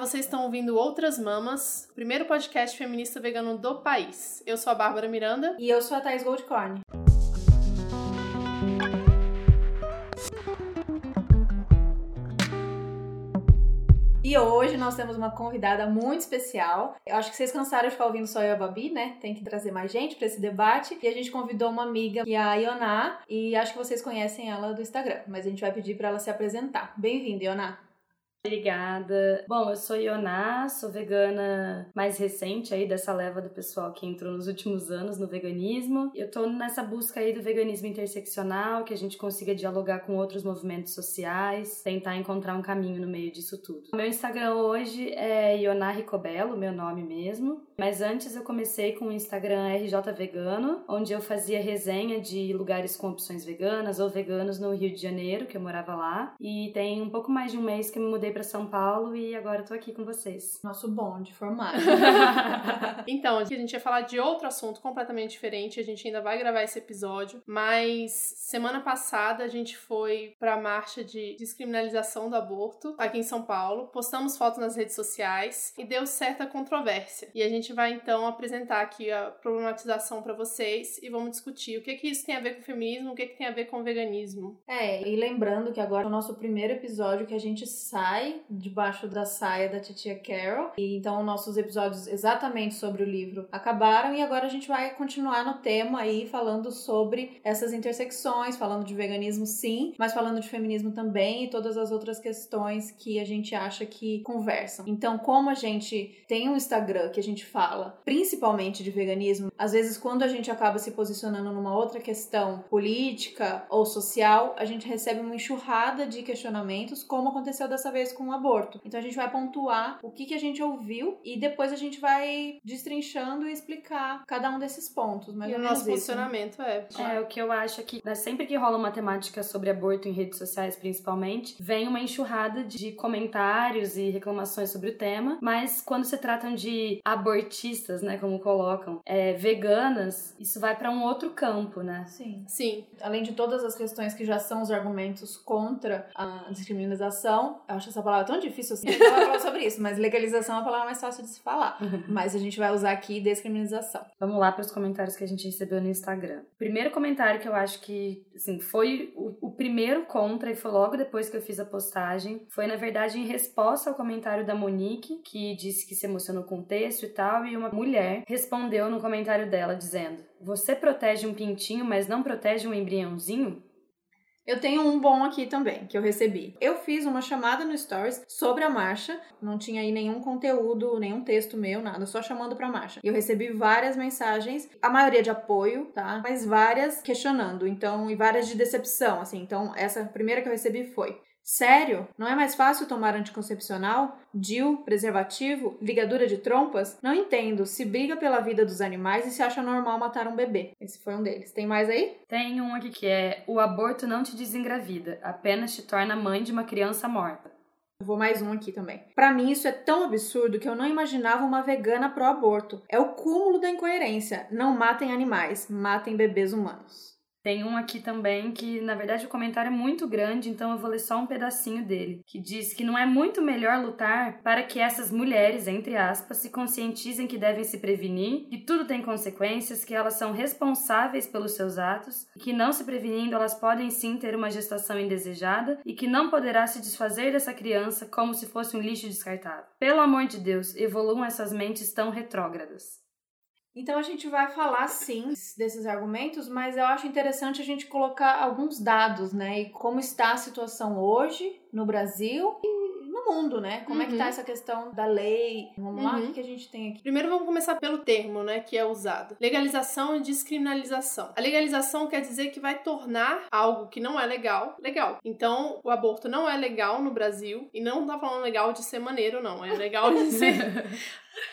vocês estão ouvindo Outras Mamas, o primeiro podcast feminista vegano do país. Eu sou a Bárbara Miranda. E eu sou a Thais Goldcorn. E hoje nós temos uma convidada muito especial. Eu acho que vocês cansaram de ficar ouvindo só eu e a Babi, né? Tem que trazer mais gente para esse debate. E a gente convidou uma amiga, que é a Ioná, e acho que vocês conhecem ela do Instagram, mas a gente vai pedir para ela se apresentar. Bem-vinda, Ioná. Obrigada. Bom, eu sou Ioná, sou vegana mais recente aí dessa leva do pessoal que entrou nos últimos anos no veganismo. Eu tô nessa busca aí do veganismo interseccional, que a gente consiga dialogar com outros movimentos sociais, tentar encontrar um caminho no meio disso tudo. Meu Instagram hoje é Ioná Ricobello, meu nome mesmo. Mas antes eu comecei com o Instagram RJ Vegano, onde eu fazia resenha de lugares com opções veganas ou veganos no Rio de Janeiro, que eu morava lá. E tem um pouco mais de um mês que eu me mudei para São Paulo e agora eu tô aqui com vocês. Nosso bonde formado. então, a gente ia falar de outro assunto completamente diferente, a gente ainda vai gravar esse episódio, mas semana passada a gente foi para a marcha de descriminalização do aborto aqui em São Paulo. Postamos fotos nas redes sociais e deu certa controvérsia. E a gente vai então apresentar aqui a problematização para vocês e vamos discutir o que que isso tem a ver com o feminismo, o que que tem a ver com o veganismo. É, e lembrando que agora é o nosso primeiro episódio que a gente sai debaixo da saia da titia Carol. E então nossos episódios exatamente sobre o livro acabaram e agora a gente vai continuar no tema aí falando sobre essas intersecções, falando de veganismo sim, mas falando de feminismo também e todas as outras questões que a gente acha que conversam. Então, como a gente tem um Instagram que a gente fala, principalmente de veganismo, às vezes quando a gente acaba se posicionando numa outra questão política ou social, a gente recebe uma enxurrada de questionamentos, como aconteceu dessa vez com o aborto. Então a gente vai pontuar o que, que a gente ouviu e depois a gente vai destrinchando e explicar cada um desses pontos. Mais e o nosso isso, posicionamento né? é. É, o que eu acho é que né, sempre que rola uma temática sobre aborto em redes sociais, principalmente, vem uma enxurrada de comentários e reclamações sobre o tema, mas quando se tratam de aborto artistas, né, como colocam, é, veganas, isso vai para um outro campo, né? Sim. Sim. Além de todas as questões que já são os argumentos contra a descriminalização, eu acho essa palavra tão difícil assim, eu falar sobre isso, mas legalização é a palavra mais fácil de se falar. mas a gente vai usar aqui descriminalização. Vamos lá para os comentários que a gente recebeu no Instagram. Primeiro comentário que eu acho que, assim, foi o, o primeiro contra e foi logo depois que eu fiz a postagem, foi na verdade em resposta ao comentário da Monique, que disse que se emocionou com o texto e tal, e uma mulher respondeu no comentário dela dizendo: Você protege um pintinho, mas não protege um embriãozinho? Eu tenho um bom aqui também, que eu recebi. Eu fiz uma chamada no Stories sobre a marcha, não tinha aí nenhum conteúdo, nenhum texto meu, nada, só chamando pra marcha. E eu recebi várias mensagens, a maioria de apoio, tá? Mas várias questionando, então, e várias de decepção, assim. Então, essa primeira que eu recebi foi: Sério? Não é mais fácil tomar anticoncepcional? DIU, preservativo, ligadura de trompas? Não entendo. Se briga pela vida dos animais e se acha normal matar um bebê. Esse foi um deles. Tem mais aí? Tem um aqui que é: o aborto não te desengravida, apenas te torna mãe de uma criança morta. Vou mais um aqui também. Para mim, isso é tão absurdo que eu não imaginava uma vegana pró-aborto. É o cúmulo da incoerência. Não matem animais, matem bebês humanos. Tem um aqui também que, na verdade, o comentário é muito grande, então eu vou ler só um pedacinho dele, que diz que não é muito melhor lutar para que essas mulheres, entre aspas, se conscientizem que devem se prevenir, que tudo tem consequências, que elas são responsáveis pelos seus atos, que não se prevenindo elas podem sim ter uma gestação indesejada e que não poderá se desfazer dessa criança como se fosse um lixo descartável. Pelo amor de Deus, evoluam essas mentes tão retrógradas. Então a gente vai falar sim desses argumentos, mas eu acho interessante a gente colocar alguns dados, né? E como está a situação hoje no Brasil e no mundo, né? Como uhum. é que tá uhum. essa questão da lei? Vamos uhum. lá, o que, que a gente tem aqui? Primeiro vamos começar pelo termo, né, que é usado. Legalização e descriminalização. A legalização quer dizer que vai tornar algo que não é legal, legal. Então, o aborto não é legal no Brasil, e não tá falando legal de ser maneiro, não. É legal de ser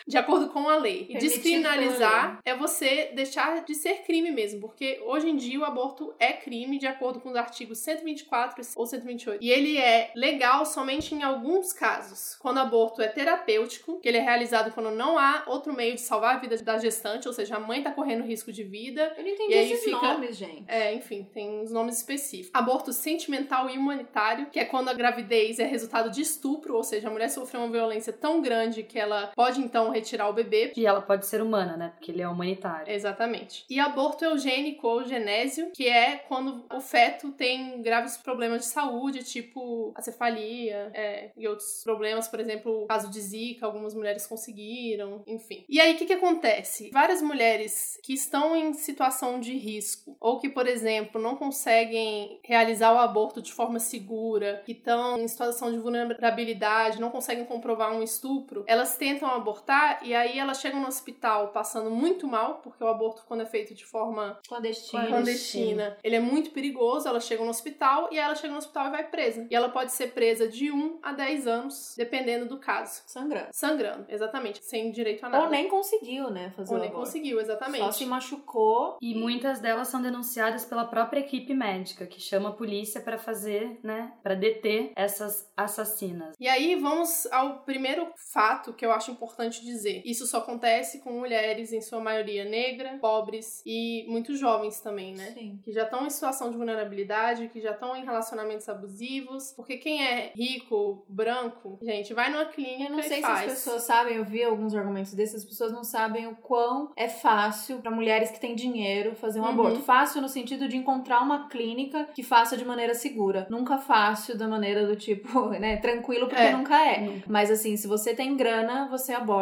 de acordo com a lei. E descriminalizar é você deixar de ser crime mesmo, porque hoje em dia o aborto é crime de acordo com os artigos 124 ou 128. E ele é legal somente em alguns casos. Quando o aborto é terapêutico, que ele é realizado quando não há outro meio de salvar a vida da gestante, ou seja, a mãe tá correndo risco de vida. Eu não entendi E aí esses fica- nomes, gente. É, enfim, tem uns nomes específicos. Aborto sentimental e humanitário, que é quando a gravidez é resultado de estupro, ou seja, a mulher sofreu uma violência tão grande que ela pode então retirar o bebê. E ela pode ser humana, né? Porque ele é humanitário. Exatamente. E aborto eugênico ou genésio, que é quando o feto tem graves problemas de saúde, tipo acefalia é, e outros problemas, por exemplo, o caso de Zika, algumas mulheres conseguiram, enfim. E aí, o que, que acontece? Várias mulheres que estão em situação de risco, ou que, por exemplo, não conseguem realizar o aborto de forma segura, que estão em situação de vulnerabilidade, não conseguem comprovar um estupro, elas tentam abortar e aí elas chegam no hospital passando muito mal, porque o aborto, quando é feito de forma Clandestino. clandestina, ele é muito perigoso. Ela chega no hospital e ela chega no hospital e vai presa. E ela pode ser presa de 1 a 10 anos, dependendo do caso. Sangrando. Sangrando, exatamente, sem direito a nada. Ou nem conseguiu, né, fazer Ou o nem aborto. conseguiu, exatamente. Só se machucou. E muitas delas são denunciadas pela própria equipe médica, que chama a polícia pra fazer, né, Pra deter essas assassinas. E aí vamos ao primeiro fato que eu acho importante dizer. Isso só acontece com mulheres, em sua maioria negra, pobres e muito jovens também, né? Sim. que já estão em situação de vulnerabilidade, que já estão em relacionamentos abusivos, porque quem é rico, branco, gente, vai numa clínica Eu não e sei se faz. as pessoas sabem, eu vi alguns argumentos desses, as pessoas não sabem o quão é fácil pra mulheres que têm dinheiro fazer um Uhum. aborto. Fácil no sentido de encontrar uma clínica que faça de maneira segura. Nunca fácil da maneira do tipo, né, tranquilo, porque É. nunca é. Nunca. Mas assim, se você tem grana, você aborta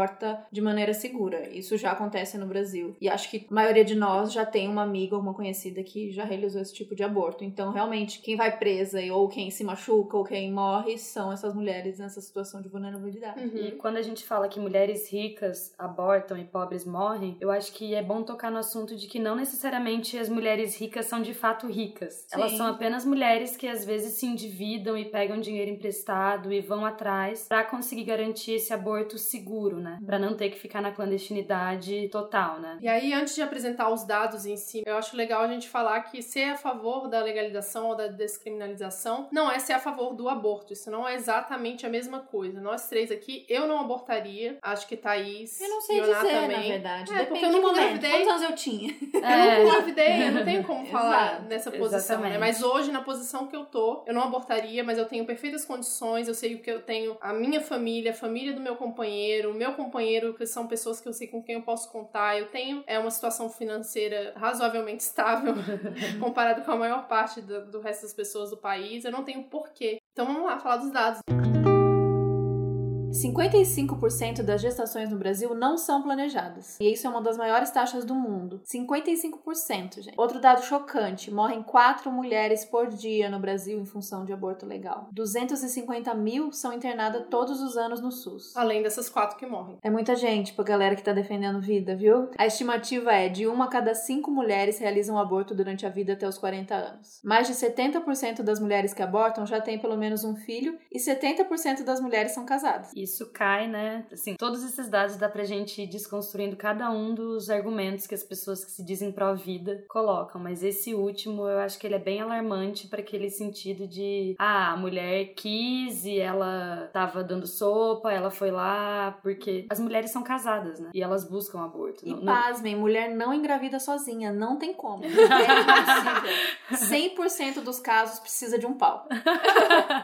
de maneira segura. Isso já acontece no Brasil. E acho que a maioria de nós já tem uma amiga ou uma conhecida que já realizou esse tipo de aborto. Então, realmente, quem vai presa ou quem se machuca ou quem morre são essas mulheres nessa situação de vulnerabilidade. Uhum. E quando a gente fala que mulheres ricas abortam e pobres morrem, eu acho que é bom tocar no assunto de que não necessariamente as mulheres ricas são de fato ricas. Elas Sim. são apenas mulheres que às vezes se endividam e pegam dinheiro emprestado e vão atrás pra conseguir garantir esse aborto seguro, né? Pra não ter que ficar na clandestinidade total, né? E aí, antes de apresentar os dados em si, eu acho legal a gente falar que ser a favor da legalização ou da descriminalização não é ser a favor do aborto. Isso não é exatamente a mesma coisa. Nós três aqui, eu não abortaria. Acho que Thaís Eu não sei Yoná dizer, também. na verdade. É, Depende porque eu momento. engravidei. Quantos anos eu tinha? Eu não engravidei, eu não tenho como falar Exato, nessa posição, né? exatamente. Mas hoje, na posição que eu tô, eu não abortaria, mas eu tenho perfeitas condições, eu sei o que eu tenho, a minha família, a família do meu companheiro, o meu companheiro, que são pessoas que eu sei com quem eu posso contar. Eu tenho é uma situação financeira razoavelmente estável comparado com a maior parte do, do resto das pessoas do país. Eu não tenho porquê. Então vamos lá, falar dos dados. 55% das gestações no Brasil não são planejadas. E isso é uma das maiores taxas do mundo. 55%, gente. Outro dado chocante: morrem 4 mulheres por dia no Brasil em função de aborto legal. 250 mil são internadas todos os anos no SUS. Além dessas quatro que morrem. É muita gente pra galera que tá defendendo vida, viu? A estimativa é de uma a cada cinco mulheres realizam aborto durante a vida até os 40 anos. Mais de 70% das mulheres que abortam já têm pelo menos um filho e 70% das mulheres são casadas. Isso cai, né? Assim, todos esses dados dá pra gente ir desconstruindo cada um dos argumentos que as pessoas que se dizem pró-vida colocam, mas esse último eu acho que ele é bem alarmante para aquele sentido de ah, a mulher quis e ela tava dando sopa, ela foi lá, porque as mulheres são casadas, né? E elas buscam aborto. E Não- não- pasmem, mulher não engravida sozinha, não tem como. É impossível. 100% dos casos precisa de um pau.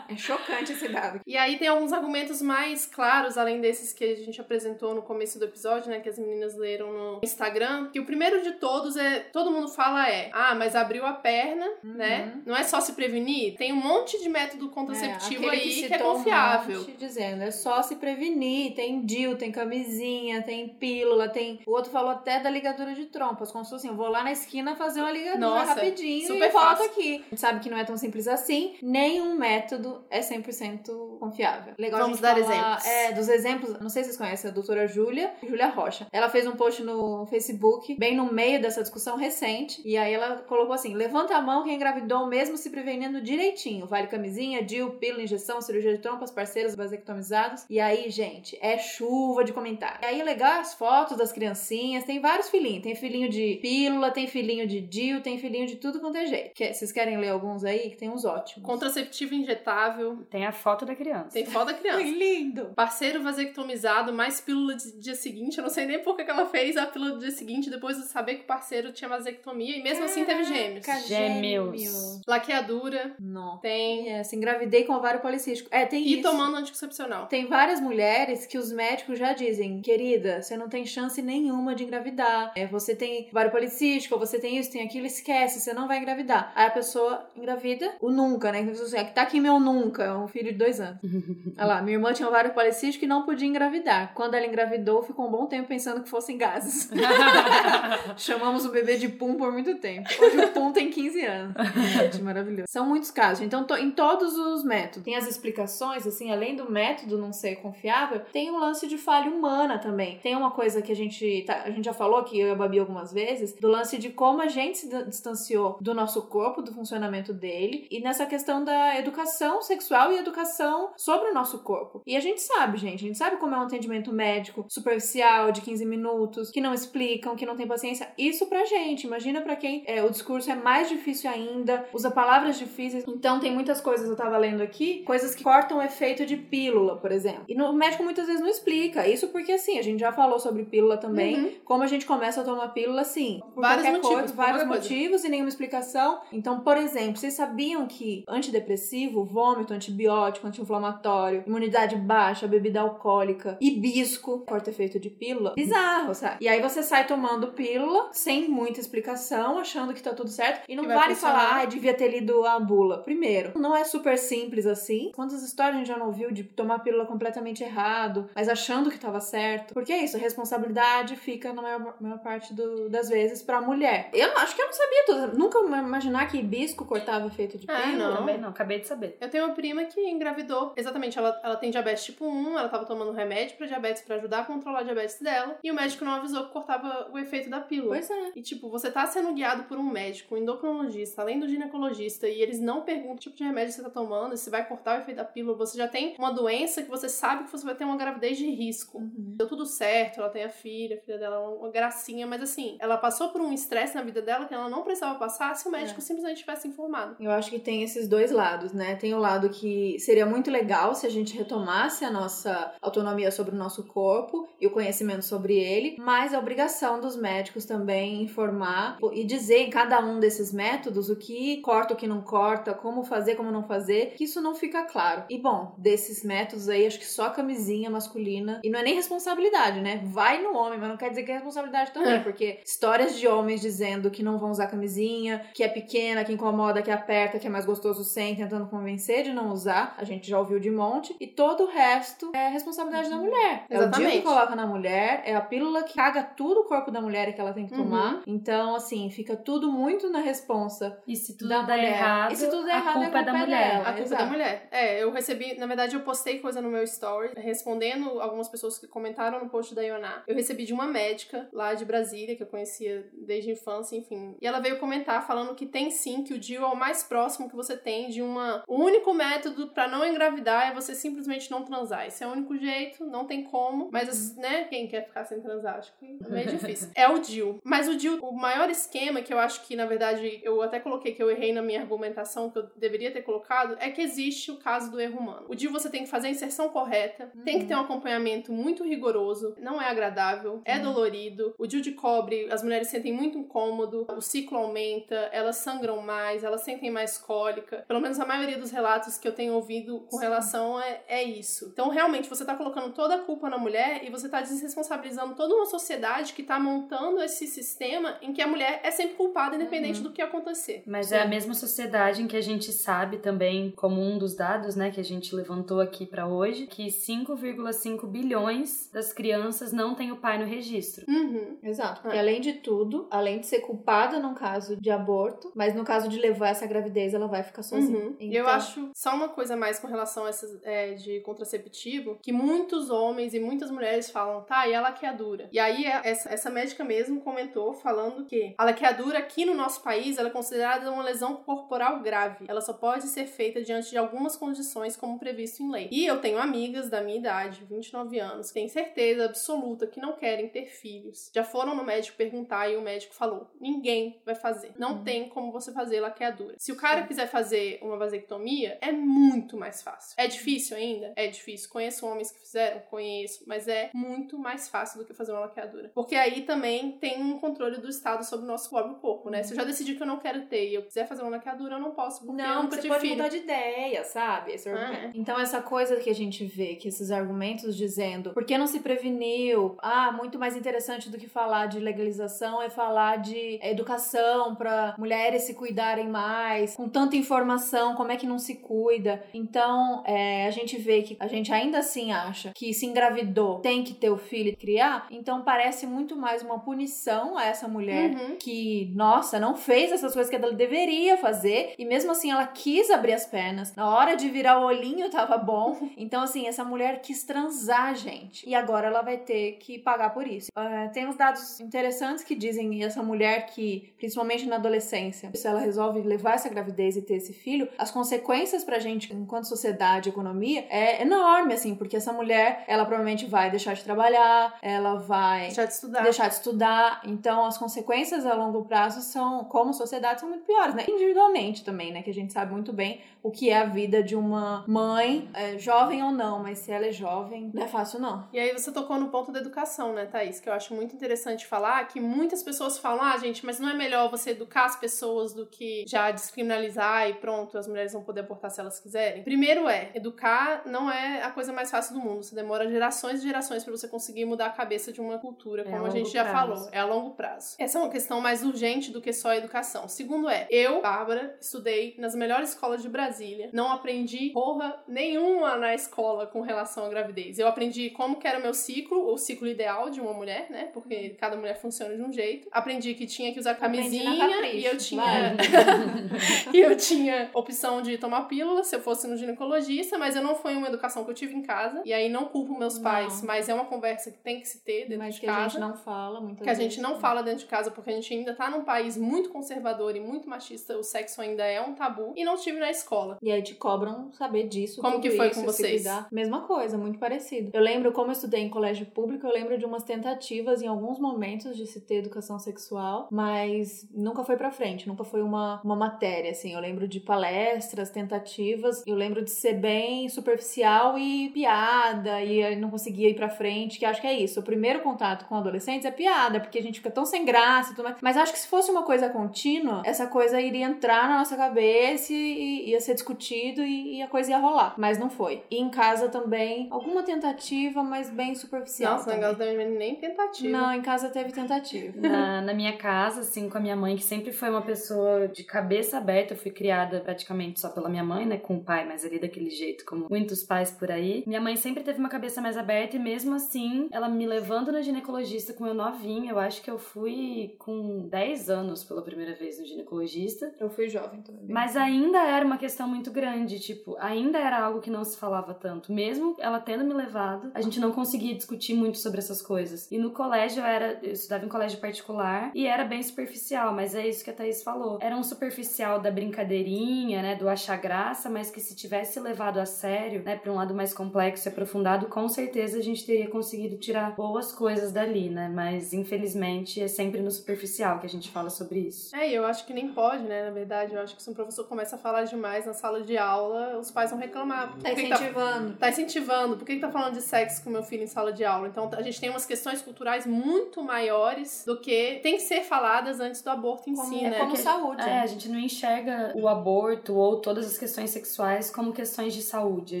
É chocante esse dado. E aí tem alguns argumentos mais claros, além desses que a gente apresentou no começo do episódio, né? Que as meninas leram no Instagram. Que o primeiro de todos é. Todo mundo fala é. Ah, mas abriu a perna, né? Não é só se prevenir. Tem um monte de método contraceptivo É, aí que, é citou um confiável. monte dizendo, é só se prevenir, tem DIL, tem camisinha, tem pílula, tem... O outro falou até da ligadura de trompas, como se fosse assim, eu vou lá na esquina fazer uma ligadura Nossa, rapidinho super e volto aqui. A gente sabe que não é tão simples assim, nenhum método é 100% confiável. Legal Vamos dar falar da, é, dos exemplos, não sei se vocês conhecem a doutora Júlia, Júlia Rocha. Ela fez um post no Facebook, bem no meio dessa discussão recente, e aí ela colocou assim: levanta a mão quem engravidou mesmo se prevenindo direitinho. Vale camisinha, DIU, pílula, injeção, cirurgia de trompas, parceiros vasectomizados. E aí, gente, é chuva de comentários. E aí, legal as fotos das criancinhas, tem vários filhinhos. Tem filhinho de pílula, tem filhinho de DIU, tem filhinho de tudo quanto é jeito. Que, vocês querem ler alguns aí? Que tem uns ótimos. Contraceptivo injetável. Tem a foto da criança. Tem foto da criança. lindo! Parceiro vasectomizado, mais pílula de dia seguinte. Eu não sei nem por que que ela fez a pílula do dia seguinte, depois de saber que o parceiro tinha vasectomia, e mesmo assim teve gêmeos. Caraca, Gêmeos. Laqueadura, Não. tem. É, se engravidei com ovário policístico. É, tem E isso. tomando anticoncepcional. Tem várias mulheres que os médicos já dizem, querida, você não tem chance nenhuma de engravidar. É, você tem ovário policístico, você tem isso, tem aquilo, esquece, você não vai engravidar. Aí a pessoa engravida o nunca, né? Assim, que tá aqui meu nunca, é um filho de dois anos. Olha lá, minha irmã tinha ovário policístico e não podia engravidar. Quando ela engravidou, ficou um bom tempo pensando que fossem gases. Chamamos o bebê de Pum por muito tempo. Hoje o Pum tem 15 anos. Gente, maravilhoso. São muitos casos. Então, em todos os métodos. Tem as explicações, assim, além do método não ser confiável, tem o lance de falha humana também. Tem uma coisa que a gente, tá- a gente já falou aqui, eu e a Babi algumas vezes, do lance de como a gente se distanciou do nosso corpo, do funcionamento dele, e nessa questão da educação sexual e educação sobre o nosso corpo. E a gente sabe, gente, a gente sabe como é um atendimento médico superficial, de 15 minutos, que não explicam, que não tem paciência. Isso pra gente. Imagina pra quem é, o discurso é mais difícil ainda, usa palavras difíceis. Então tem muitas coisas, eu tava lendo aqui, coisas que cortam o efeito de pílula, por exemplo. E no, o médico muitas vezes não explica. Isso porque, assim, a gente já falou sobre pílula também, Uhum. como a gente começa a tomar pílula, assim, por Vários qualquer motivos, coisa, vários qualquer coisa. motivos e nenhuma explicação. Então, por exemplo, vocês sabiam que antidepressivo, vômito, antibiótico, anti-inflamatório, imunidade baixa, bebida alcoólica, hibisco, corta efeito de pílula? Bizarro, sabe? E aí você sai tomando pílula sem muita explicação, achando que tá tudo certo. E não Que vai vale falar, ah, devia ter lido a bula. Primeiro, não é super simples assim. Quantas histórias a gente já não ouviu de tomar pílula completamente errado, mas achando que tava certo? Porque é isso, a responsabilidade fica na maior, maior parte do- das vezes pra mulher. Eu não- acho que eu não sabia tudo. Nunca imaginar que hibisco cortava efeito de Ah, pílula. não. Também não, acabei de saber. Eu tenho uma prima que engravidou. Exatamente, ela, ela tem diabetes tipo 1, ela tava tomando remédio pra diabetes pra ajudar a controlar a diabetes dela, e o médico não avisou que cortava o efeito da pílula. Pois é. E, tipo, você tá sendo guiado por um médico, um endocrinologista, além do ginecologista, e eles não perguntam que tipo de remédio você tá tomando, se vai cortar o efeito da pílula. Você já tem uma doença que você sabe que você vai ter uma gravidez de risco. Uhum. Deu tudo certo, ela tem a filha, a filha dela é uma gracinha, mas assim, ela passou por um estresse na vida dela que ela não precisava passar se o médico É. simplesmente tivesse informado. Eu acho que tem esses dois lados, né? Tem o lado que seria muito legal se a gente retomasse a nossa autonomia sobre o nosso corpo e o conhecimento sobre ele, mas a obrigação dos médicos também informar e dizer em cada um desses métodos o que corta, o que não corta, como fazer, como não fazer, que isso não fica claro. E bom, desses métodos aí, acho que só a camisinha masculina, e não é nem responsabilidade, né? Vai no homem, mas não quer dizer que é responsabilidade também, É. porque histórias de homens dizendo que não vão usar camisinha, que é pequena, que incomoda, que aperta, que é mais gostoso sem, tentando convencer de não usar, a gente já ouviu de monte, e todo o resto é responsabilidade da mulher. É o dia que Exatamente. coloca na mulher, é a pílula que caga tudo o corpo da mulher e que ela tem que Uhum. tomar. Então, assim, fica tudo muito na responsa E se tudo da der mulher. errado, E se tudo der a errado, culpa é da mulher. dela. A culpa é exato. da mulher. É, eu recebi, na verdade, eu postei coisa no meu story, respondendo algumas pessoas que comentaram no post da Ioná. Eu recebi de uma médica lá de Brasília, que eu conhecia desde a infância, enfim. E ela veio comentar falando que tem sim, que o DIU é o mais próximo que você tem de uma. O único método pra não engravidar é você simplesmente não transar. Esse é o único jeito, não tem como. Mas, né, quem quer ficar sem transar? Acho que é meio difícil. É o DIU. Mas o DIU, o maior esquema que eu acho que, na verdade, eu até coloquei que eu errei na minha argumentação, que eu deveria ter colocado, é que existe o caso do erro humano. O DIU você tem que fazer a inserção correta, tem que ter um acompanhamento muito rigoroso, não é agradável, é dolorido. O DIU de cobre, as mulheres sentem muito incômodo, o ciclo aumenta, elas sangram mais, elas sentem mais cólica. Pelo menos a maioria dos relatos que eu tenho ouvido com relação é, é isso. Então, realmente, você tá colocando toda a culpa na mulher e você tá desresponsabilizando toda uma sociedade que tá montando esse sistema em que a mulher é sempre culpada, independente do que acontecer. Mas é a mesma sociedade em que a gente sabe também, como um dos dados, né, que a gente levantou aqui pra hoje, que 5,5 bilhões das crianças não têm o pai no registro. Uhum. Exato. É. além de tudo, além de ser culpada num caso de aborto, mas no caso de levar essa gravidez, ela vai ficar sozinha. Uhum. Então, Eu acho só uma coisa mais com relação a essas é, de contraceptivo que muitos homens e muitas mulheres falam, tá, e a laqueadura? E aí essa, essa médica mesmo comentou falando que a laqueadura aqui no nosso país ela é considerada uma lesão corporal grave. Ela só pode ser feita diante de algumas condições como previsto em lei. E eu tenho amigas da minha idade, 29 anos, que têm certeza absoluta que não querem ter filhos. Já foram no médico perguntar e o médico falou: ninguém vai fazer. Não uhum. tem como você fazer laqueadura. Se o cara Sim. quiser fazer uma vasectomia, é muito mais fácil. É difícil ainda? É difícil. Conheço homens que fizeram? Conheço. Mas é muito mais fácil do que fazer uma laqueadura. Porque aí também tem um controle do Estado sobre o nosso próprio corpo, né? Se eu já decidi que eu não quero ter e eu quiser fazer uma laqueadura, eu não posso. Porque não, eu nunca você pode filho. mudar de ideia, sabe? Ah, é. Então, essa coisa que a gente vê, que esses argumentos dizendo por que não se preveniu? Ah, muito mais interessante do que falar de legalização é falar de educação para mulheres se cuidarem mais, com tanta informação, como é que não se cuida? Então, é, a gente vê que a gente ainda assim acha que se engravidou tem que ter o filho e criar, então parece muito mais uma punição a essa mulher uhum. que, nossa, não fez essas coisas que ela deveria fazer e mesmo assim ela quis abrir as pernas. Na hora de virar o olhinho tava bom. Então, assim, essa mulher quis transar, gente. E agora ela vai ter que pagar por isso. Uh, tem uns dados interessantes que dizem essa mulher que, principalmente na adolescência, se ela resolve levar essa gravidez e ter esse filho, as consequências pra gente, enquanto sociedade, economia, é enorme, assim, porque essa mulher, ela provavelmente vai deixar de trabalhar, ela vai deixar de estudar. Deixar de estudar. Então, as consequências a longo prazo são, como sociedade, são muito piores, né? Individualmente também, né? Que a gente sabe muito bem o que é a vida de uma mãe, é, jovem ou não, mas se ela é jovem, não é fácil não. E aí você tocou no ponto da educação, né, Thaís? Que eu acho muito interessante falar que muitas pessoas falam, ah, gente, mas não é melhor você educar as pessoas do que já descriminalizar e pronto, as mulheres vão poder abortar se elas quiserem? Primeiro é, educar não é a coisa mais fácil do mundo. Você demora gerações e gerações para você conseguir mudar a cabeça de uma cultura, é como é a, a gente já prazo. falou. É a longo prazo. Essa é uma questão mais urgente do que só a educação. Segundo é, eu, Bárbara, estudei nas melhores escolas de Brasília. Não aprendi porra nenhuma na escola com relação à gravidez. Eu aprendi como que era o meu ciclo, o ciclo ideal de uma mulher, né? Porque cada mulher funciona de um jeito. Aprendi que tinha que usar camisinha e eu tinha e eu tinha opção de tomar pílula se eu fosse no ginecologista, mas eu não foi uma educação que eu tive em casa. E aí não culpo meus não. pais, mas é uma conversa que tem que se ter dentro mas de casa. Mas que a gente não fala muitas Que a gente não fala dentro de casa porque a gente ainda tá num país muito conservador e muito machista, o sexo ainda é um tabu e não tive na escola. E aí te cobram saber disso. Como que foi isso, com vocês? Mesma coisa, muito parecido. Eu lembro, como eu estudei em colégio público, eu lembro de umas tentativas em alguns momentos de se ter educação sexual, mas nunca foi pra frente, nunca foi uma, uma matéria, assim. Eu lembro de palestras, tentativas, eu lembro de ser bem superficial e piada, e não conseguia ir pra frente, que acho que é isso. O primeiro contato com adolescentes é piada, porque a gente fica tão sem graça e tudo mais. Mas acho que se fosse uma coisa contínua, essa coisa iria entrar na nossa cabeça e ia ser discutido e, e a coisa ia rolar. Mas não foi. E em casa também, alguma tentativa, mas bem superficial. Nossa, também. não teve nem tentativa. Não, em casa teve tentativa. Na, na minha casa, assim, com a minha mãe, que sempre foi uma pessoa de cabeça aberta, eu fui criada praticamente só pela minha mãe, né, com o pai, mas ali daquele jeito, como muitos pais por aí. Minha mãe sempre teve uma cabeça mais aberta e mesmo assim, ela me levando na ginecologista com eu novinha, eu acho que eu fui com 10 anos pela primeira vez no ginecologista. Eu fui jovem também. Mas ainda era uma questão muito grande, tipo, ainda era algo que não se falava tanto. Mesmo ela tendo me levado, a gente não conseguia discutir muito sobre essas coisas. E no colégio eu era, eu estudava em colégio particular e era bem superficial, mas é isso que a Thaís falou. Era um superficial da brincadeirinha, né, do achar graça, mas que se tivesse levado a sério, né, para um lado mais complexo e aprofundado, com certeza a gente teria conseguido tirar boas coisas dali, né? Mas infelizmente é sempre no superficial que a gente fala sobre isso. É, eu acho que nem pode, né, na verdade. Eu acho que se um professor começa a falar demais na sala de aula, os pais vão reclamar. Tá incentivando. Tá, tá incentivando. Por que, que tá falando de sexo com meu filho em sala de aula? Então a gente tem umas questões culturais muito maiores do que tem que ser faladas antes do aborto em como, si, é né? Como saúde. É, a gente não enxerga o aborto ou todas as questões sexuais como questões de saúde. A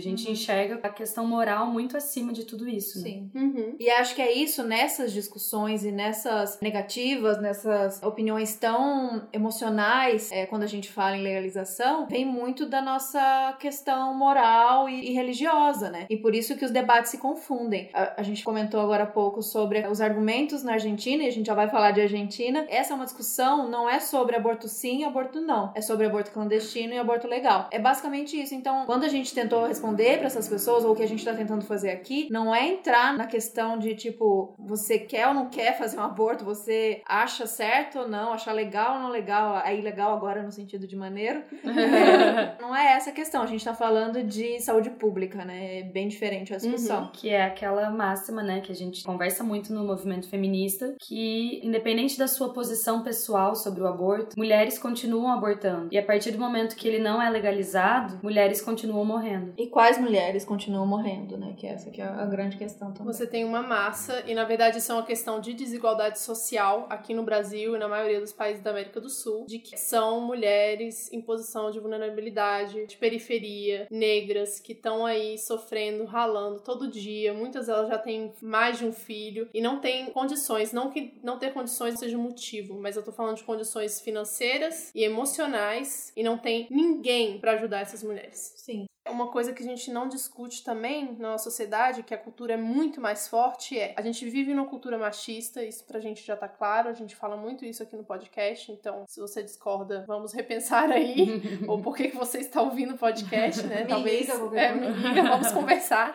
gente uhum. enxerga a questão moral muito acima de tudo isso. Né? Sim. Uhum. E acho que é isso nessas discussões e nessas negativas, nessas opiniões tão emocionais, é, quando a gente fala em legalização, vem muito da nossa questão moral e, e religiosa, né? E por isso que os debates se confundem. A, a, gente comentou agora há pouco sobre os argumentos na Argentina, e a gente já vai falar de Argentina. Essa é uma discussão, não é sobre aborto sim e aborto não. É sobre aborto clandestino e aborto legal. É basicamente isso. Então, quando a gente tentou responder para essas pessoas, ou o que a gente tá tentando fazer aqui, não é entrar na questão de tipo, você quer ou não quer fazer um aborto, você acha certo ou não, acha legal ou não legal, é ilegal agora no sentido de maneiro. Não é essa a questão, a gente tá falando de saúde pública, né? É bem diferente a discussão. Uhum, que é aquela máxima, né, que a gente conversa muito no movimento feminista, que independente da sua posição pessoal sobre o aborto, mulheres continuam abortando. E a partir do momento que ele não é legalizado, mulheres continuam morrendo. E quais mulheres continuam morrendo, né? Que essa que é a grande questão também. Você tem uma massa, e na verdade isso é uma questão de desigualdade social aqui no Brasil e na maioria dos países da América do Sul, de que são mulheres em posição de vulnerabilidade, de periferia, negras, que estão aí sofrendo, ralando todo dia. Muitas delas já têm mais de um filho e não têm condições, não que não ter condições seja um motivo, mas eu tô falando de condições financeiras e emocionais e não tem ninguém para ajudar essas mulheres. Sim. Uma coisa que a gente não discute também na nossa sociedade, que a cultura é muito mais forte, é a gente vive numa cultura machista, isso pra gente já tá claro, a gente fala muito isso aqui no podcast, então se você discorda, vamos repensar aí, ou por que você está ouvindo o podcast, né? Me Talvez. liga, é, me liga, vamos conversar.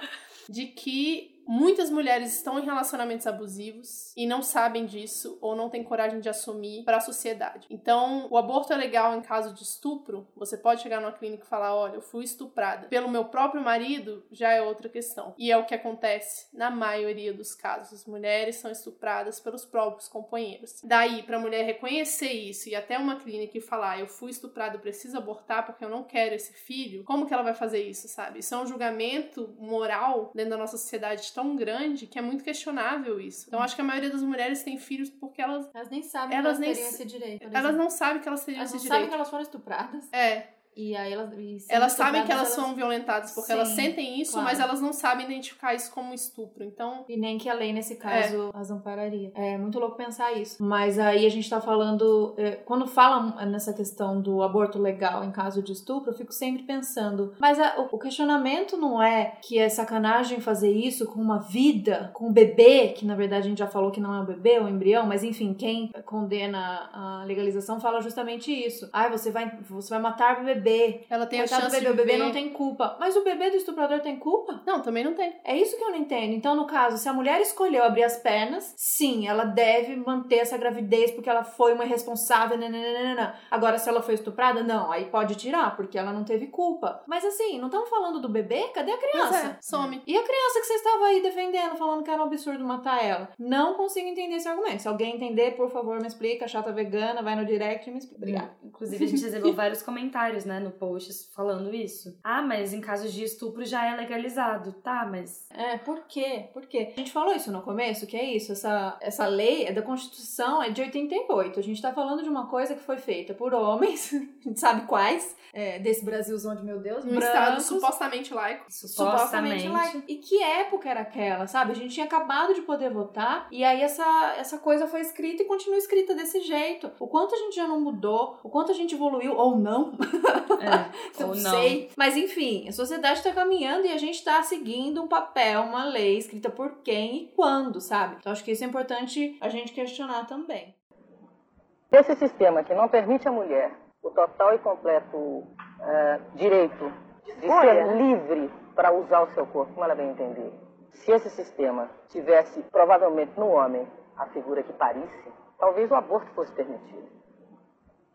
De que Muitas mulheres estão em relacionamentos abusivos e não sabem disso ou não têm coragem de assumir para a sociedade. Então, o aborto é legal em caso de estupro. Você pode chegar numa clínica e falar: olha, eu fui estuprada pelo meu próprio marido, já é outra questão. E é o que acontece na maioria dos casos. As mulheres são estupradas pelos próprios companheiros. Daí, para a mulher reconhecer isso e até uma clínica e falar: eu fui estuprada, preciso abortar porque eu não quero esse filho, como que ela vai fazer isso, sabe? Isso é um julgamento moral dentro da nossa sociedade tão grande que é muito questionável isso. Então acho que a maioria das mulheres tem filhos porque elas Elas nem sabem Elas que nem elas teriam s- esse direito. elas exemplo. não sabem que elas teriam Elas esse não direito. sabem que elas foram estupradas. É, E aí elas. e elas sabem que estupradas, elas são violentadas porque Sim, elas sentem isso, claro. mas elas não sabem identificar isso como estupro. Então, E nem que a lei, nesse caso, as ampararia. É muito louco pensar isso. Mas aí a gente tá falando. é, quando fala nessa questão do aborto legal em caso de estupro, eu fico sempre pensando. Mas a- o- questionamento não é que é sacanagem fazer isso com uma vida, com um bebê, que na verdade a gente já falou que não é um bebê, é um embrião, mas enfim, quem condena a legalização fala justamente isso. Ai, você vai, você vai matar o bebê. Ela tem a Coitado do chance bebê, de o bebê não tem culpa. Mas o bebê do estuprador tem culpa? Não, também não tem. É isso que eu não entendo. Então, no caso, se a mulher escolheu abrir as pernas, sim, ela deve manter essa gravidez porque ela foi uma irresponsável. Nananana. Agora, se ela foi estuprada, não, aí pode tirar, porque ela não teve culpa. Mas assim, não estamos falando do bebê? Cadê a criança? é, some. E a criança que você estava aí defendendo, falando que era um absurdo matar ela? Não consigo entender esse argumento. Se alguém entender, por favor, me explica. Chata vegana, vai no direct e me explica. Obrigada. Inclusive, a gente recebeu vários comentários, né, no post falando isso. Ah, mas em casos de estupro já é legalizado. Tá, mas. É, por quê? Por quê? A gente falou isso no começo, que é isso, essa, essa lei é da Constituição, é de 88. A gente tá falando de uma coisa que foi feita por homens, a gente sabe quais, é, desse Brasilzão de meu Deus, estado brancos, supostamente laico. supostamente laico. E que época era aquela, sabe? A gente tinha acabado de poder votar e aí essa, essa coisa foi escrita e continua escrita desse jeito. O quanto a gente já não mudou, o quanto a gente evoluiu ou não, É, não ou não. sei. Mas enfim, a sociedade tá caminhando e a gente tá seguindo um papel, uma lei escrita por quem e quando, sabe? Então acho que isso é importante a gente questionar também. Esse sistema que não permite à mulher o total e completo eh, direito de ser livre para usar o seu corpo, como ela bem entender. Se esse sistema tivesse, provavelmente no homem, a figura que parisse, talvez o aborto fosse permitido.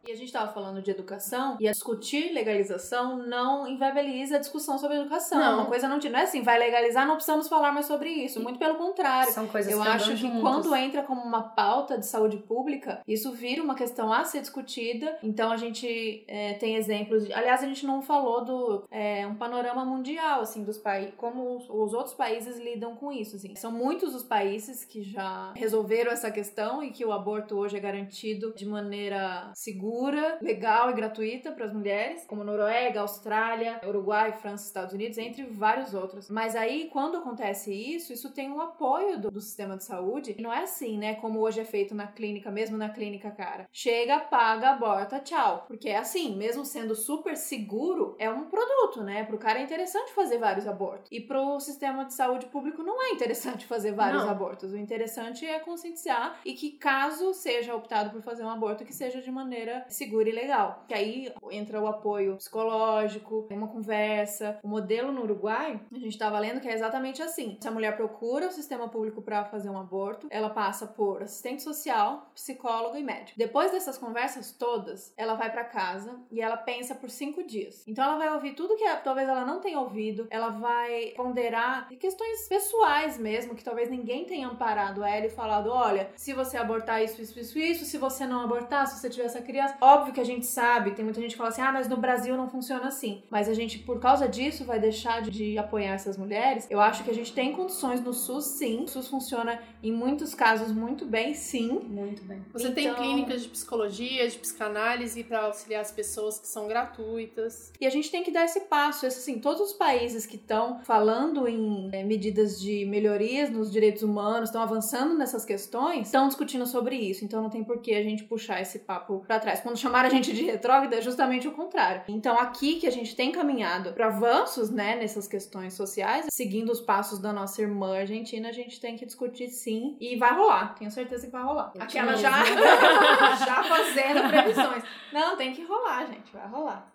E a gente estava falando de educação e a discutir legalização não inviabiliza a discussão sobre educação. Não. Uma coisa não, não é assim, vai legalizar, não precisamos falar mais sobre isso. Muito pelo contrário. São coisas Eu que acho que juntas. quando entra como uma pauta de saúde pública, isso vira uma questão a ser discutida. Então a gente é, tem exemplos. De, aliás, a gente não falou do é, um panorama mundial assim dos países, como os, os outros países lidam com isso. Assim. São muitos os países que já resolveram essa questão e que o aborto hoje é garantido de maneira segura, legal e gratuita para as mulheres, como Noruega, Austrália, Uruguai, França, Estados Unidos, entre vários outros. Mas aí, quando acontece isso, isso tem um apoio do, do sistema de saúde. E não é assim, né? Como hoje é feito na clínica, mesmo na clínica, cara. Chega, paga, aborta, tchau. Porque é assim, mesmo sendo super seguro, é um produto, né? Pro cara é interessante fazer vários abortos. E pro sistema de saúde público não é interessante fazer vários Não. abortos. O interessante é conscientizar e que caso seja optado por fazer um aborto, que seja de maneira segura e legal. Que aí entra o apoio psicológico, uma conversa. O modelo no Uruguai, a gente estava lendo que é exatamente assim. Se a mulher procura o sistema público para fazer um aborto, ela passa por assistente social, psicólogo e médico. Depois dessas conversas todas, ela vai para casa e ela pensa por cinco dias. Então ela vai ouvir tudo que talvez ela não tenha ouvido, ela vai ponderar questões pessoais mesmo, que talvez ninguém tenha amparado ela e falado: olha, se você abortar isso, isso, isso, isso, se você não abortar, se você tiver essa criança. Óbvio que a gente sabe, tem muita gente que fala assim: ah, mas no Brasil não funciona assim. Mas a gente, por causa disso, vai deixar de, de apoiar essas mulheres. Eu acho que a gente tem condições no SUS, sim. O SUS funciona em muitos casos muito bem, sim. Muito bem. Você então... tem clínicas de psicologia, de psicanálise para auxiliar as pessoas que são gratuitas. E a gente tem que dar esse passo. Esse, assim, todos os países que estão falando em é, medidas de melhorias nos direitos humanos, estão avançando nessas questões, estão discutindo sobre isso. Então não tem por que a gente puxar esse papo para trás. Quando chamaram a gente de retrógrada, é justamente o contrário. Então aqui que a gente tem caminhado para avanços, né, nessas questões sociais, seguindo os passos da nossa irmã argentina, a gente tem que discutir sim e vai rolar. Tenho certeza que vai rolar. Aquela já já fazendo previsões. Não, tem que rolar, gente, vai rolar.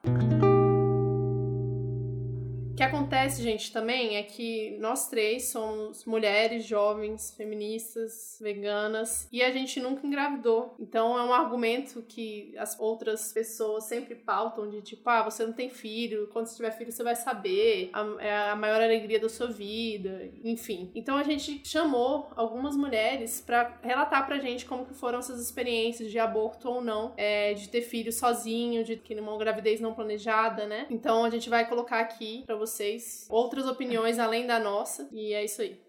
Que acontece, gente, também é que nós três somos mulheres jovens, feministas, veganas, e a gente nunca engravidou. Então é um argumento que as outras pessoas sempre pautam de tipo, ah, você não tem filho, quando você tiver filho você vai saber, é a maior alegria da sua vida, enfim. Então a gente chamou algumas mulheres para relatar pra gente como que foram essas experiências de aborto ou não, é, de ter filho sozinho, de que numa gravidez não planejada, né? Então a gente vai colocar aqui para vocês vocês outras opiniões além da nossa. E é isso aí.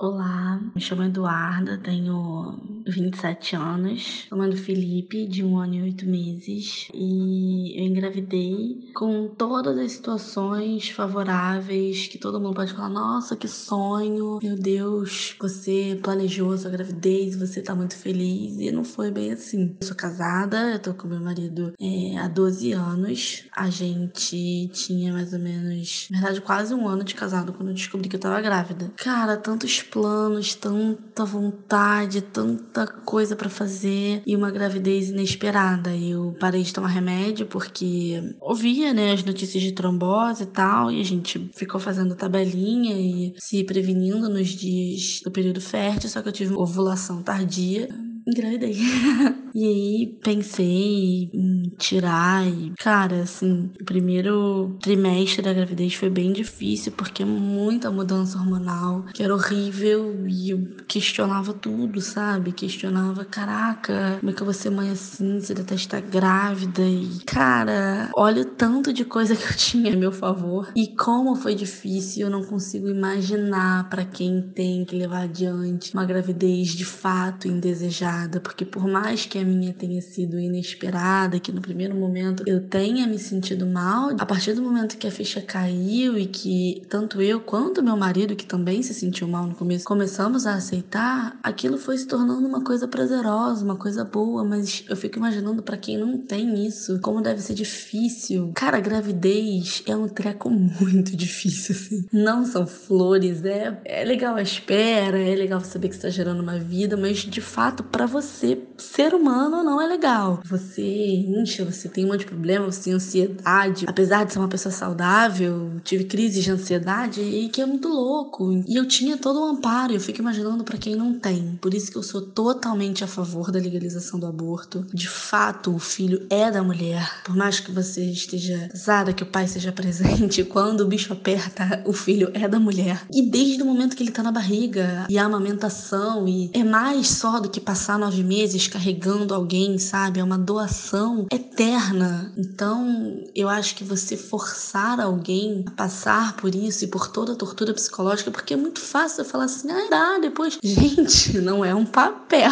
Olá, me chamo Eduarda, tenho 27 anos, sou mãe do Felipe, de um ano e oito meses, e eu engravidei com todas as situações favoráveis que todo mundo pode falar: nossa, que sonho, meu Deus, você planejou a sua gravidez, você tá muito feliz, e não foi bem assim. Eu sou casada, eu tô com meu marido é, há 12 anos, a gente tinha mais ou menos, na verdade, quase um ano de casado quando eu descobri que eu tava grávida. Cara, tantos planos, tanta vontade, tanta coisa para fazer e uma gravidez inesperada. Eu parei de tomar remédio porque ouvia, né, as notícias de trombose e tal, e a gente ficou fazendo tabelinha e se prevenindo nos dias do período fértil, só que eu tive ovulação tardia engravidei. e aí pensei em tirar e, cara, assim, o primeiro trimestre da gravidez foi bem difícil porque muita mudança hormonal, que era horrível e eu questionava tudo, sabe? Questionava, caraca, como é que eu vou ser mãe assim, se até estar grávida e, cara, olha o tanto de coisa que eu tinha a meu favor e como foi difícil, eu não consigo imaginar para quem tem que levar adiante uma gravidez de fato indesejada porque por mais que a minha tenha sido inesperada, que no primeiro momento eu tenha me sentido mal, a partir do momento que a ficha caiu e que tanto eu quanto meu marido, que também se sentiu mal no começo, começamos a aceitar, aquilo foi se tornando uma coisa prazerosa, uma coisa boa, mas eu fico imaginando para quem não tem isso, como deve ser difícil. Cara, gravidez é um treco muito difícil, assim. Não são flores, é, é legal a espera, é legal saber que está gerando uma vida, mas de fato, para você, ser humano, não é legal. Você incha, você tem um monte de problema, você tem ansiedade. Apesar de ser uma pessoa saudável, tive crise de ansiedade e que é muito louco. E eu tinha todo o um amparo, eu fico imaginando para quem não tem. Por isso que eu sou totalmente a favor da legalização do aborto. De fato, o filho é da mulher. Por mais que você esteja casada, que o pai seja presente, quando o bicho aperta, o filho é da mulher. E desde o momento que ele tá na barriga, e a amamentação, e é mais só do que passar nove meses carregando alguém, sabe? É uma doação eterna. Então, eu acho que você forçar alguém a passar por isso e por toda a tortura psicológica, porque é muito fácil falar assim, ah, dá depois. Gente, não é um papel.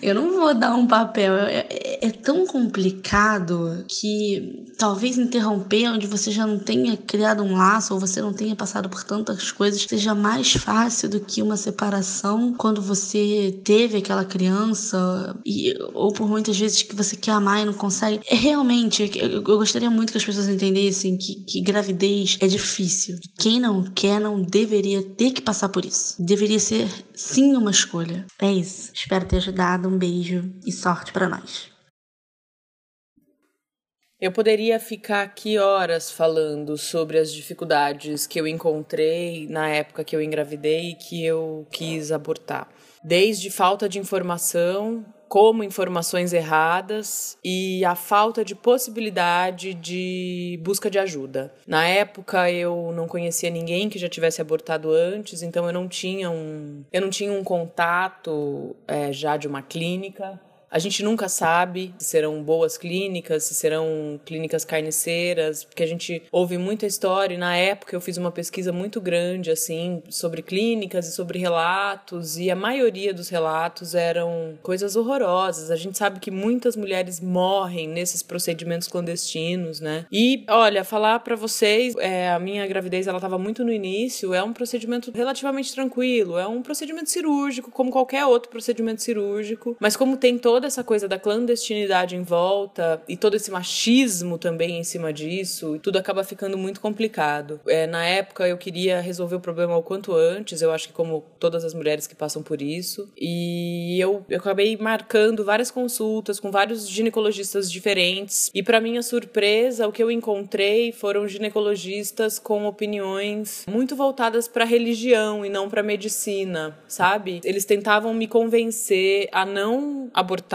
Eu não vou dar um papel. É, é, é tão complicado que talvez interromper onde você já não tenha criado um laço ou você não tenha passado por tantas coisas seja mais fácil do que uma separação quando você teve aquela criança e, ou por muitas vezes que você quer amar e não consegue. É realmente, eu, eu gostaria muito que as pessoas entendessem que, que gravidez é difícil. Quem não quer não deveria ter que passar por isso. Deveria ser sim uma escolha. É isso. Espero ter ajudado. Um beijo e sorte para nós. Eu poderia ficar aqui horas falando sobre as dificuldades que eu encontrei na época que eu engravidei e que eu quis abortar. Desde falta de informação, como informações erradas e a falta de possibilidade de busca de ajuda. Na época eu não conhecia ninguém que já tivesse abortado antes, então eu não tinha um, eu não tinha um contato é, já de uma clínica. A gente nunca sabe se serão boas clínicas, se serão clínicas carniceiras, porque a gente ouve muita história e na época eu fiz uma pesquisa muito grande assim sobre clínicas e sobre relatos e a maioria dos relatos eram coisas horrorosas. A gente sabe que muitas mulheres morrem nesses procedimentos clandestinos, né? E olha, falar para vocês, é, a minha gravidez ela estava muito no início, é um procedimento relativamente tranquilo, é um procedimento cirúrgico como qualquer outro procedimento cirúrgico, mas como tem toda toda essa coisa da clandestinidade em volta e todo esse machismo também em cima disso, tudo acaba ficando muito complicado. É, na época eu queria resolver o problema o quanto antes, eu acho que como todas as mulheres que passam por isso, e eu, eu acabei marcando várias consultas com vários ginecologistas diferentes, e para minha surpresa, o que eu encontrei foram ginecologistas com opiniões muito voltadas para religião e não para medicina, sabe? Eles tentavam me convencer a não abortar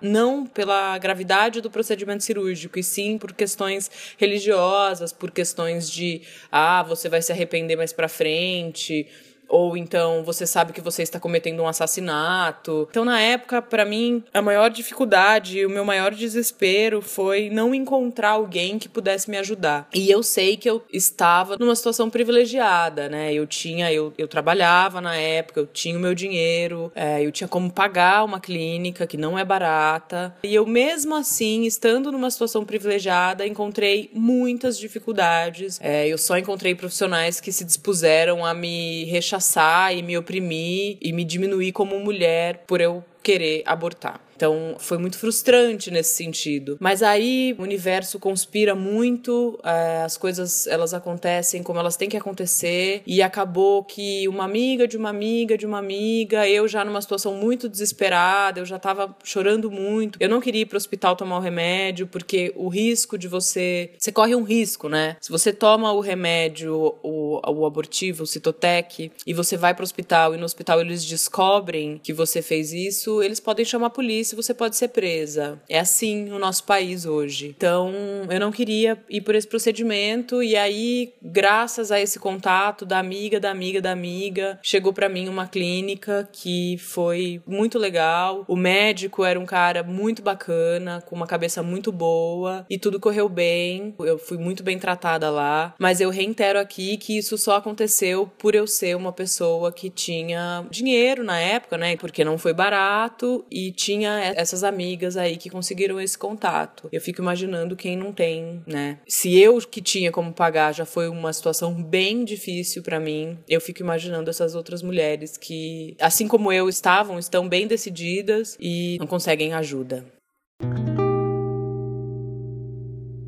não pela gravidade do procedimento cirúrgico, e sim por questões religiosas, por questões de, ah, você vai se arrepender mais para frente ou então você sabe que você está cometendo um assassinato. Então, na época, para mim, a maior dificuldade, o meu maior desespero foi não encontrar alguém que pudesse me ajudar. E eu sei que eu estava numa situação privilegiada, né? Eu tinha, eu, eu trabalhava na época, eu tinha o meu dinheiro, é, eu tinha como pagar uma clínica que não é barata. E eu, mesmo assim, estando numa situação privilegiada, encontrei muitas dificuldades. É, eu só encontrei profissionais que se dispuseram a me rechaçar rechaçar e me oprimir e me diminuir como mulher por eu querer abortar. Então foi muito frustrante nesse sentido. Mas aí o universo conspira muito, é, as coisas elas acontecem como elas têm que acontecer e acabou que uma amiga de uma amiga de uma amiga, eu já numa situação muito desesperada, eu já tava chorando muito. Eu não queria ir pro hospital tomar o remédio porque o risco de você, você corre um risco, né? Se você toma o remédio, o, o abortivo, o Citotec, e você vai pro hospital e no hospital eles descobrem que você fez isso, eles podem chamar a polícia você pode ser presa. É assim o nosso país hoje. Então, eu não queria ir por esse procedimento e aí, graças a esse contato da amiga, da amiga, da amiga, chegou para mim uma clínica que foi muito legal. O médico era um cara muito bacana, com uma cabeça muito boa e tudo correu bem. Eu fui muito bem tratada lá, mas eu reitero aqui que isso só aconteceu por eu ser uma pessoa que tinha dinheiro na época, né? Porque não foi barato e tinha essas amigas aí que conseguiram esse contato. Eu fico imaginando quem não tem, né? Se eu que tinha como pagar já foi uma situação bem difícil para mim, eu fico imaginando essas outras mulheres que, assim como eu estavam, estão bem decididas e não conseguem ajuda.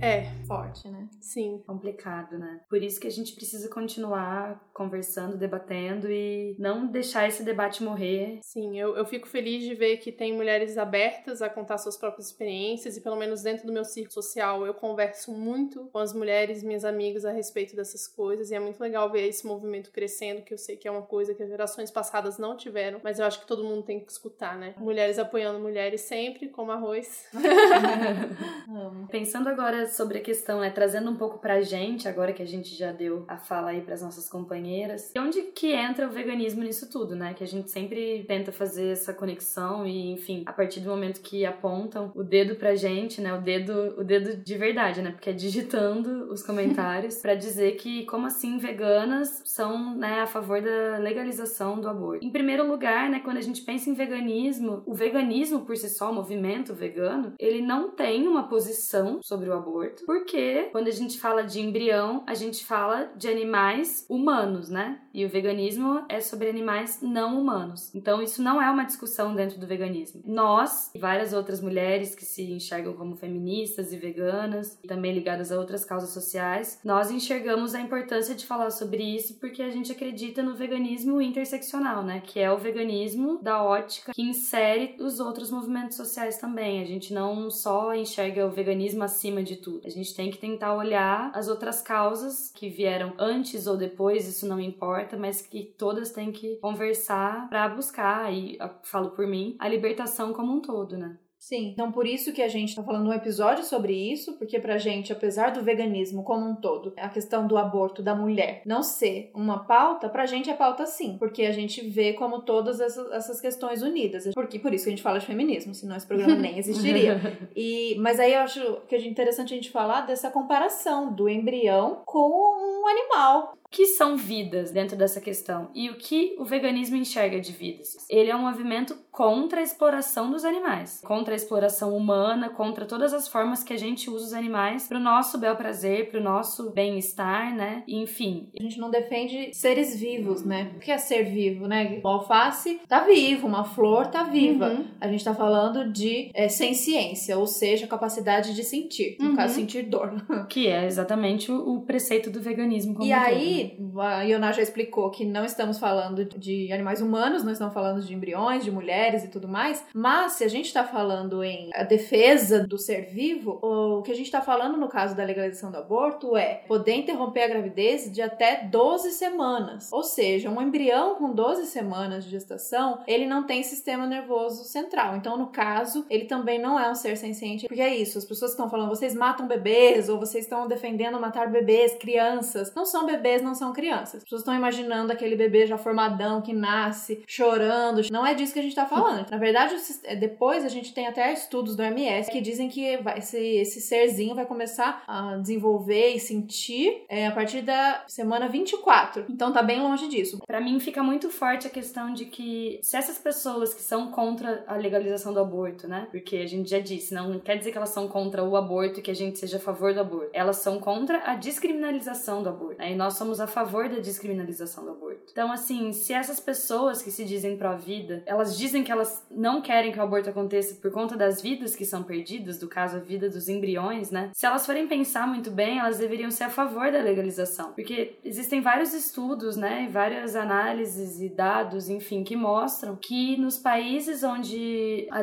É, forte, né? Sim. Complicado, né? Por isso que a gente precisa continuar conversando, debatendo e não deixar esse debate morrer. Sim, eu, eu fico feliz de ver que tem mulheres abertas a contar suas próprias experiências e pelo menos dentro do meu círculo social eu converso muito com as mulheres, minhas amigas, a respeito dessas coisas e é muito legal ver esse movimento crescendo, que eu sei que é uma coisa que as gerações passadas não tiveram, mas eu acho que todo mundo tem que escutar, né? Mulheres apoiando mulheres sempre, como arroz. Pensando agora sobre a questão, né, trazendo um pouco pra gente, agora que a gente já deu a fala aí pras nossas companheiras, e onde que entra o veganismo nisso tudo, né? Que a gente sempre tenta fazer essa conexão e, enfim, a partir do momento que apontam o dedo pra gente, né, o dedo, o dedo de verdade, né? Porque é digitando os comentários para dizer que como assim veganas são, né, a favor da legalização do aborto. Em primeiro lugar, né, quando a gente pensa em veganismo, o veganismo por si só, o movimento vegano, ele não tem uma posição sobre o aborto, porque quando a gente gente fala de embrião, a gente fala de animais humanos, né? E o veganismo é sobre animais não humanos. Então isso não é uma discussão dentro do veganismo. Nós e várias outras mulheres que se enxergam como feministas e veganas, e também ligadas a outras causas sociais, nós enxergamos a importância de falar sobre isso porque a gente acredita no veganismo interseccional, né? Que é o veganismo da ótica que insere os outros movimentos sociais também. A gente não só enxerga o veganismo acima de tudo. A gente tem que tentar olhar as outras causas que vieram antes ou depois, isso não importa, mas que todas têm que conversar para buscar, e falo por mim, a libertação como um todo, né? Sim, então por isso que a gente tá falando um episódio sobre isso, porque pra gente, apesar do veganismo como um todo, a questão do aborto da mulher não ser uma pauta, pra gente é pauta sim, porque a gente vê como todas essas, essas questões unidas. Porque por isso que a gente fala de feminismo, senão esse programa nem existiria. E, mas aí eu acho que é interessante a gente falar dessa comparação do embrião com um animal que são vidas dentro dessa questão e o que o veganismo enxerga de vidas. Ele é um movimento contra a exploração dos animais, contra a exploração humana, contra todas as formas que a gente usa os animais para o nosso bel prazer, para o nosso bem-estar, né? Enfim. A gente não defende seres vivos, né? O que é ser vivo, né? O alface tá vivo, uma flor tá viva. Uhum. A gente tá falando de é, ciência, ou seja, capacidade de sentir, no uhum. caso, sentir dor. Que é exatamente o, o preceito do veganismo. Como e aí, a Iona já explicou que não estamos falando de animais humanos, não estamos falando de embriões, de mulheres e tudo mais, mas se a gente está falando em a defesa do ser vivo, o que a gente está falando no caso da legalização do aborto é poder interromper a gravidez de até 12 semanas. Ou seja, um embrião com 12 semanas de gestação, ele não tem sistema nervoso central. Então, no caso, ele também não é um ser senciente, porque é isso, as pessoas estão falando, vocês matam bebês, ou vocês estão defendendo matar bebês, crianças. Não são bebês, não não são crianças. As pessoas estão imaginando aquele bebê já formadão que nasce chorando. Não é disso que a gente tá falando. Na verdade, é, depois a gente tem até estudos do MS que dizem que vai, esse, esse serzinho vai começar a desenvolver e sentir é, a partir da semana 24. Então tá bem longe disso. Para mim fica muito forte a questão de que se essas pessoas que são contra a legalização do aborto, né? Porque a gente já disse, não quer dizer que elas são contra o aborto e que a gente seja a favor do aborto. Elas são contra a descriminalização do aborto. Né? E nós somos a favor da descriminalização do aborto. Então, assim, se essas pessoas que se dizem pró-vida, elas dizem que elas não querem que o aborto aconteça por conta das vidas que são perdidas, do caso a vida dos embriões, né? Se elas forem pensar muito bem, elas deveriam ser a favor da legalização. Porque existem vários estudos, né, e várias análises e dados, enfim, que mostram que nos países onde a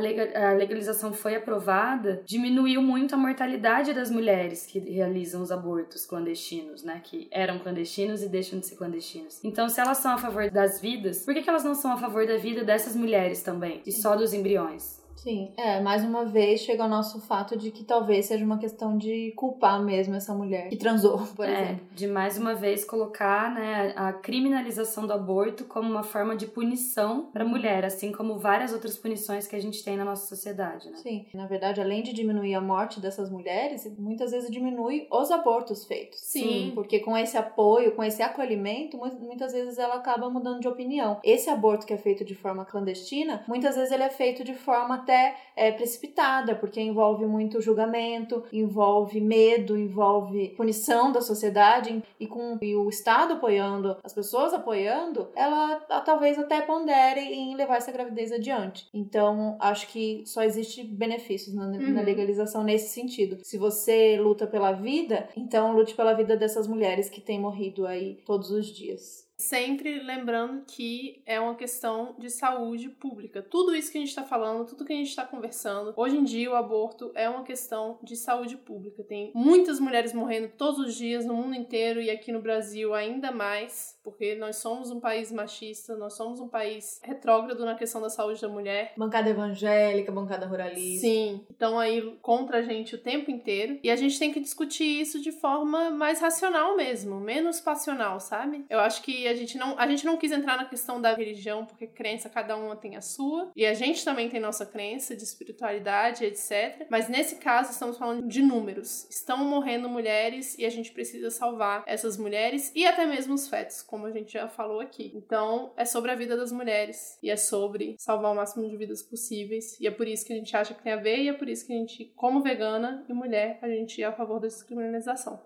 legalização foi aprovada, diminuiu muito a mortalidade das mulheres que realizam os abortos clandestinos, né, que eram clandestinos clandestinos e deixam de ser clandestinos. Então, se elas são a favor das vidas, por que, que elas não são a favor da vida dessas mulheres também? E só dos embriões? Sim, é, mais uma vez chega ao nosso fato de que talvez seja uma questão de culpar mesmo essa mulher que transou, por é, exemplo. De mais uma vez colocar né, a criminalização do aborto como uma forma de punição para a mulher, assim como várias outras punições que a gente tem na nossa sociedade, né? Sim, na verdade, além de diminuir a morte dessas mulheres, muitas vezes diminui os abortos feitos. Sim. Sim porque com esse apoio, com esse acolhimento, muitas vezes ela acaba mudando de opinião. Esse aborto que é feito de forma clandestina, muitas vezes ele é feito de forma até é, precipitada, porque envolve muito julgamento, envolve medo, envolve punição da sociedade e com e o Estado apoiando, as pessoas apoiando, ela talvez até pondere em levar essa gravidez adiante. Então, acho que só existe benefícios na, uhum. na legalização nesse sentido. Se você luta pela vida, então lute pela vida dessas mulheres que têm morrido aí todos os dias. Sempre lembrando que é uma questão de saúde pública. Tudo isso que a gente está falando, tudo que a gente está conversando, hoje em dia o aborto é uma questão de saúde pública. Tem muitas mulheres morrendo todos os dias no mundo inteiro e aqui no Brasil ainda mais porque nós somos um país machista, nós somos um país retrógrado na questão da saúde da mulher. Bancada evangélica, bancada ruralista. Sim, então aí contra a gente o tempo inteiro. E a gente tem que discutir isso de forma mais racional mesmo, menos passional, sabe? Eu acho que a gente não, a gente não quis entrar na questão da religião, porque crença cada uma tem a sua, e a gente também tem nossa crença de espiritualidade, etc. Mas nesse caso estamos falando de números. Estão morrendo mulheres e a gente precisa salvar essas mulheres e até mesmo os fetos, como a gente já falou aqui. Então, é sobre a vida das mulheres e é sobre salvar o máximo de vidas possíveis. E é por isso que a gente acha que tem a ver e é por isso que a gente, como vegana e mulher, a gente é a favor da descriminalização.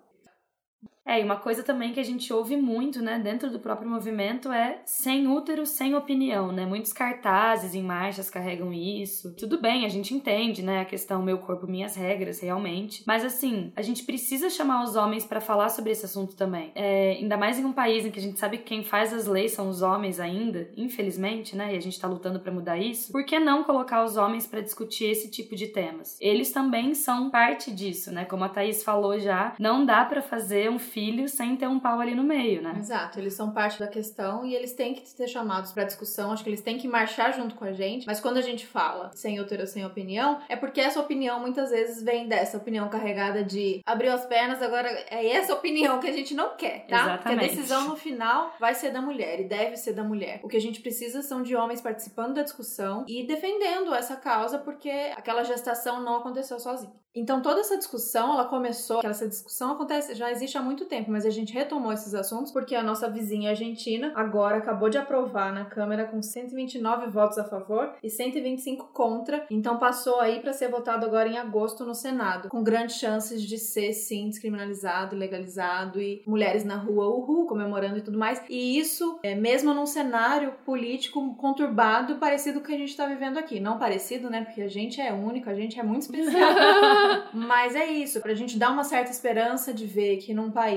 É, e uma coisa também que a gente ouve muito, né, dentro do próprio movimento é sem útero, sem opinião, né? Muitos cartazes em marchas carregam isso. Tudo bem, a gente entende, né, a questão meu corpo, minhas regras, realmente. Mas assim, a gente precisa chamar os homens para falar sobre esse assunto também. É, ainda mais em um país em que a gente sabe que quem faz as leis são os homens ainda, infelizmente, né? E a gente tá lutando para mudar isso. Por que não colocar os homens para discutir esse tipo de temas? Eles também são parte disso, né? Como a Thaís falou já, não dá para fazer um filho sem ter um pau ali no meio, né? Exato, eles são parte da questão e eles têm que ser chamados para discussão, acho que eles têm que marchar junto com a gente, mas quando a gente fala sem útero, sem opinião, é porque essa opinião muitas vezes vem dessa opinião carregada de abriu as pernas, agora é essa opinião que a gente não quer, tá? Exatamente. Porque a decisão no final vai ser da mulher e deve ser da mulher. O que a gente precisa são de homens participando da discussão e defendendo essa causa porque aquela gestação não aconteceu sozinha. Então toda essa discussão, ela começou, essa discussão acontece, já existe há muito tempo, mas a gente retomou esses assuntos porque a nossa vizinha argentina agora acabou de aprovar na Câmara com 129 votos a favor e 125 contra, então passou aí para ser votado agora em agosto no Senado, com grandes chances de ser sim descriminalizado, legalizado e mulheres na rua, uhul, comemorando e tudo mais. E isso, é, mesmo num cenário político conturbado, parecido com o que a gente está vivendo aqui. Não parecido, né? Porque a gente é único, a gente é muito especial. Mas é isso, pra gente dar uma certa esperança de ver que num país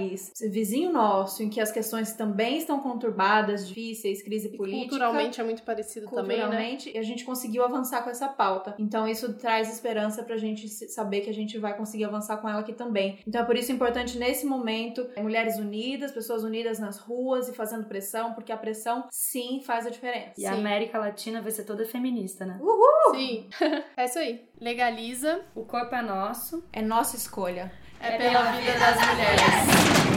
vizinho nosso, em que as questões também estão conturbadas, difíceis, crise E política. culturalmente é muito parecido também, né? culturalmente, e a gente conseguiu avançar com essa pauta. Então isso traz esperança pra gente saber que a gente vai conseguir avançar com ela aqui também. Então é por isso importante nesse momento, é, mulheres unidas, pessoas unidas nas ruas e fazendo pressão, porque a pressão sim faz a diferença. E a Sim. América Latina vai ser toda feminista, né? Sim. é isso aí. Legaliza O corpo é nosso. É nossa escolha. É pela vida das mulheres.